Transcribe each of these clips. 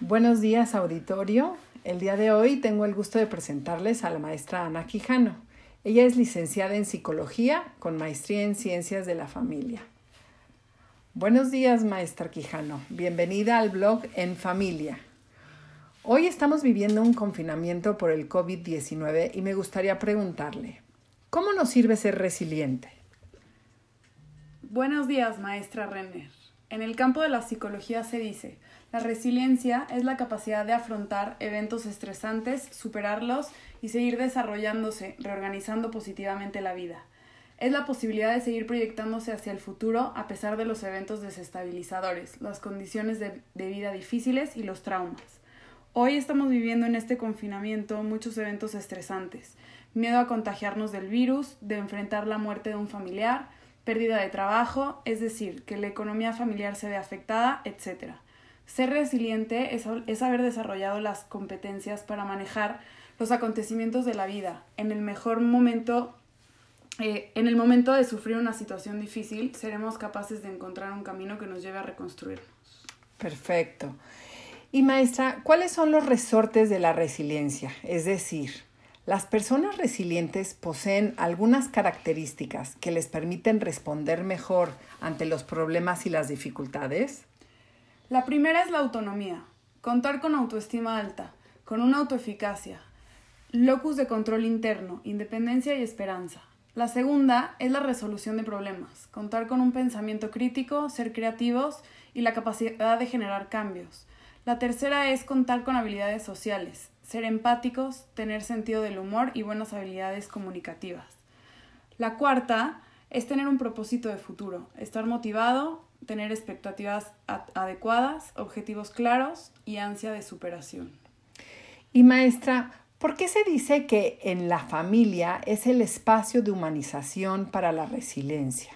Buenos días, auditorio. El día de hoy tengo el gusto de presentarles a la maestra Ana Quijano. Ella es licenciada en psicología con maestría en ciencias de la familia. Buenos días, maestra Quijano. Bienvenida al blog En Familia. Hoy estamos viviendo un confinamiento por el COVID-19 y me gustaría preguntarle, ¿cómo nos sirve ser resiliente? Buenos días, maestra Renner. En el campo de la psicología se dice, la resiliencia es la capacidad de afrontar eventos estresantes, superarlos y seguir desarrollándose, reorganizando positivamente la vida. Es la posibilidad de seguir proyectándose hacia el futuro a pesar de los eventos desestabilizadores, las condiciones de, vida difíciles y los traumas. Hoy estamos viviendo en este confinamiento muchos eventos estresantes, miedo a contagiarnos del virus, de enfrentar la muerte de un familiar, pérdida de trabajo, es decir, que la economía familiar se ve afectada, etc. Ser resiliente es, haber desarrollado las competencias para manejar los acontecimientos de la vida. En el mejor momento, eh, en el momento de sufrir una situación difícil, seremos capaces de encontrar un camino que nos lleve a reconstruirnos. Perfecto. Y maestra, ¿cuáles son los resortes de la resiliencia? Es decir, las personas resilientes poseen algunas características que les permiten responder mejor ante los problemas y las dificultades. La primera es la autonomía, contar con autoestima alta, con una autoeficacia, locus de control interno, independencia y esperanza. La segunda es la resolución de problemas, contar con un pensamiento crítico, ser creativos y la capacidad de generar cambios. La tercera es contar con habilidades sociales, ser empáticos, tener sentido del humor y buenas habilidades comunicativas. La cuarta es tener un propósito de futuro, estar motivado, tener expectativas adecuadas, objetivos claros y ansia de superación. Y maestra, ¿por qué se dice que en la familia es el espacio de humanización para la resiliencia?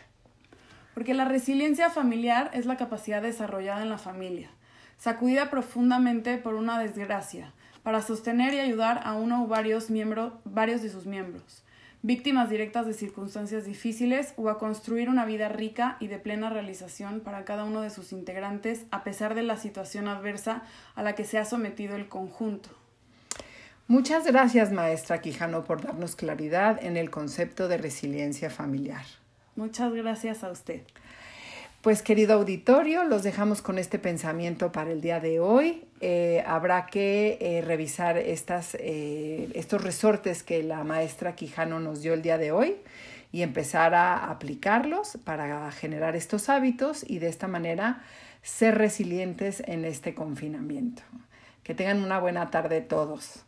Porque la resiliencia familiar es la capacidad desarrollada en la familia, sacudida profundamente por una desgracia, para sostener y ayudar a uno o varios, miembros, varios de sus miembros víctimas directas de circunstancias difíciles o a construir una vida rica y de plena realización para cada uno de sus integrantes a pesar de la situación adversa a la que se ha sometido el conjunto. Muchas gracias, maestra Quijano, por darnos claridad en el concepto de resiliencia familiar. Muchas gracias a usted. Pues querido auditorio, los dejamos con este pensamiento para el día de hoy. Eh, habrá que eh, revisar estas, eh, estos resortes que la maestra Quijano nos dio el día de hoy y empezar a aplicarlos para generar estos hábitos y de esta manera ser resilientes en este confinamiento. Que tengan una buena tarde todos.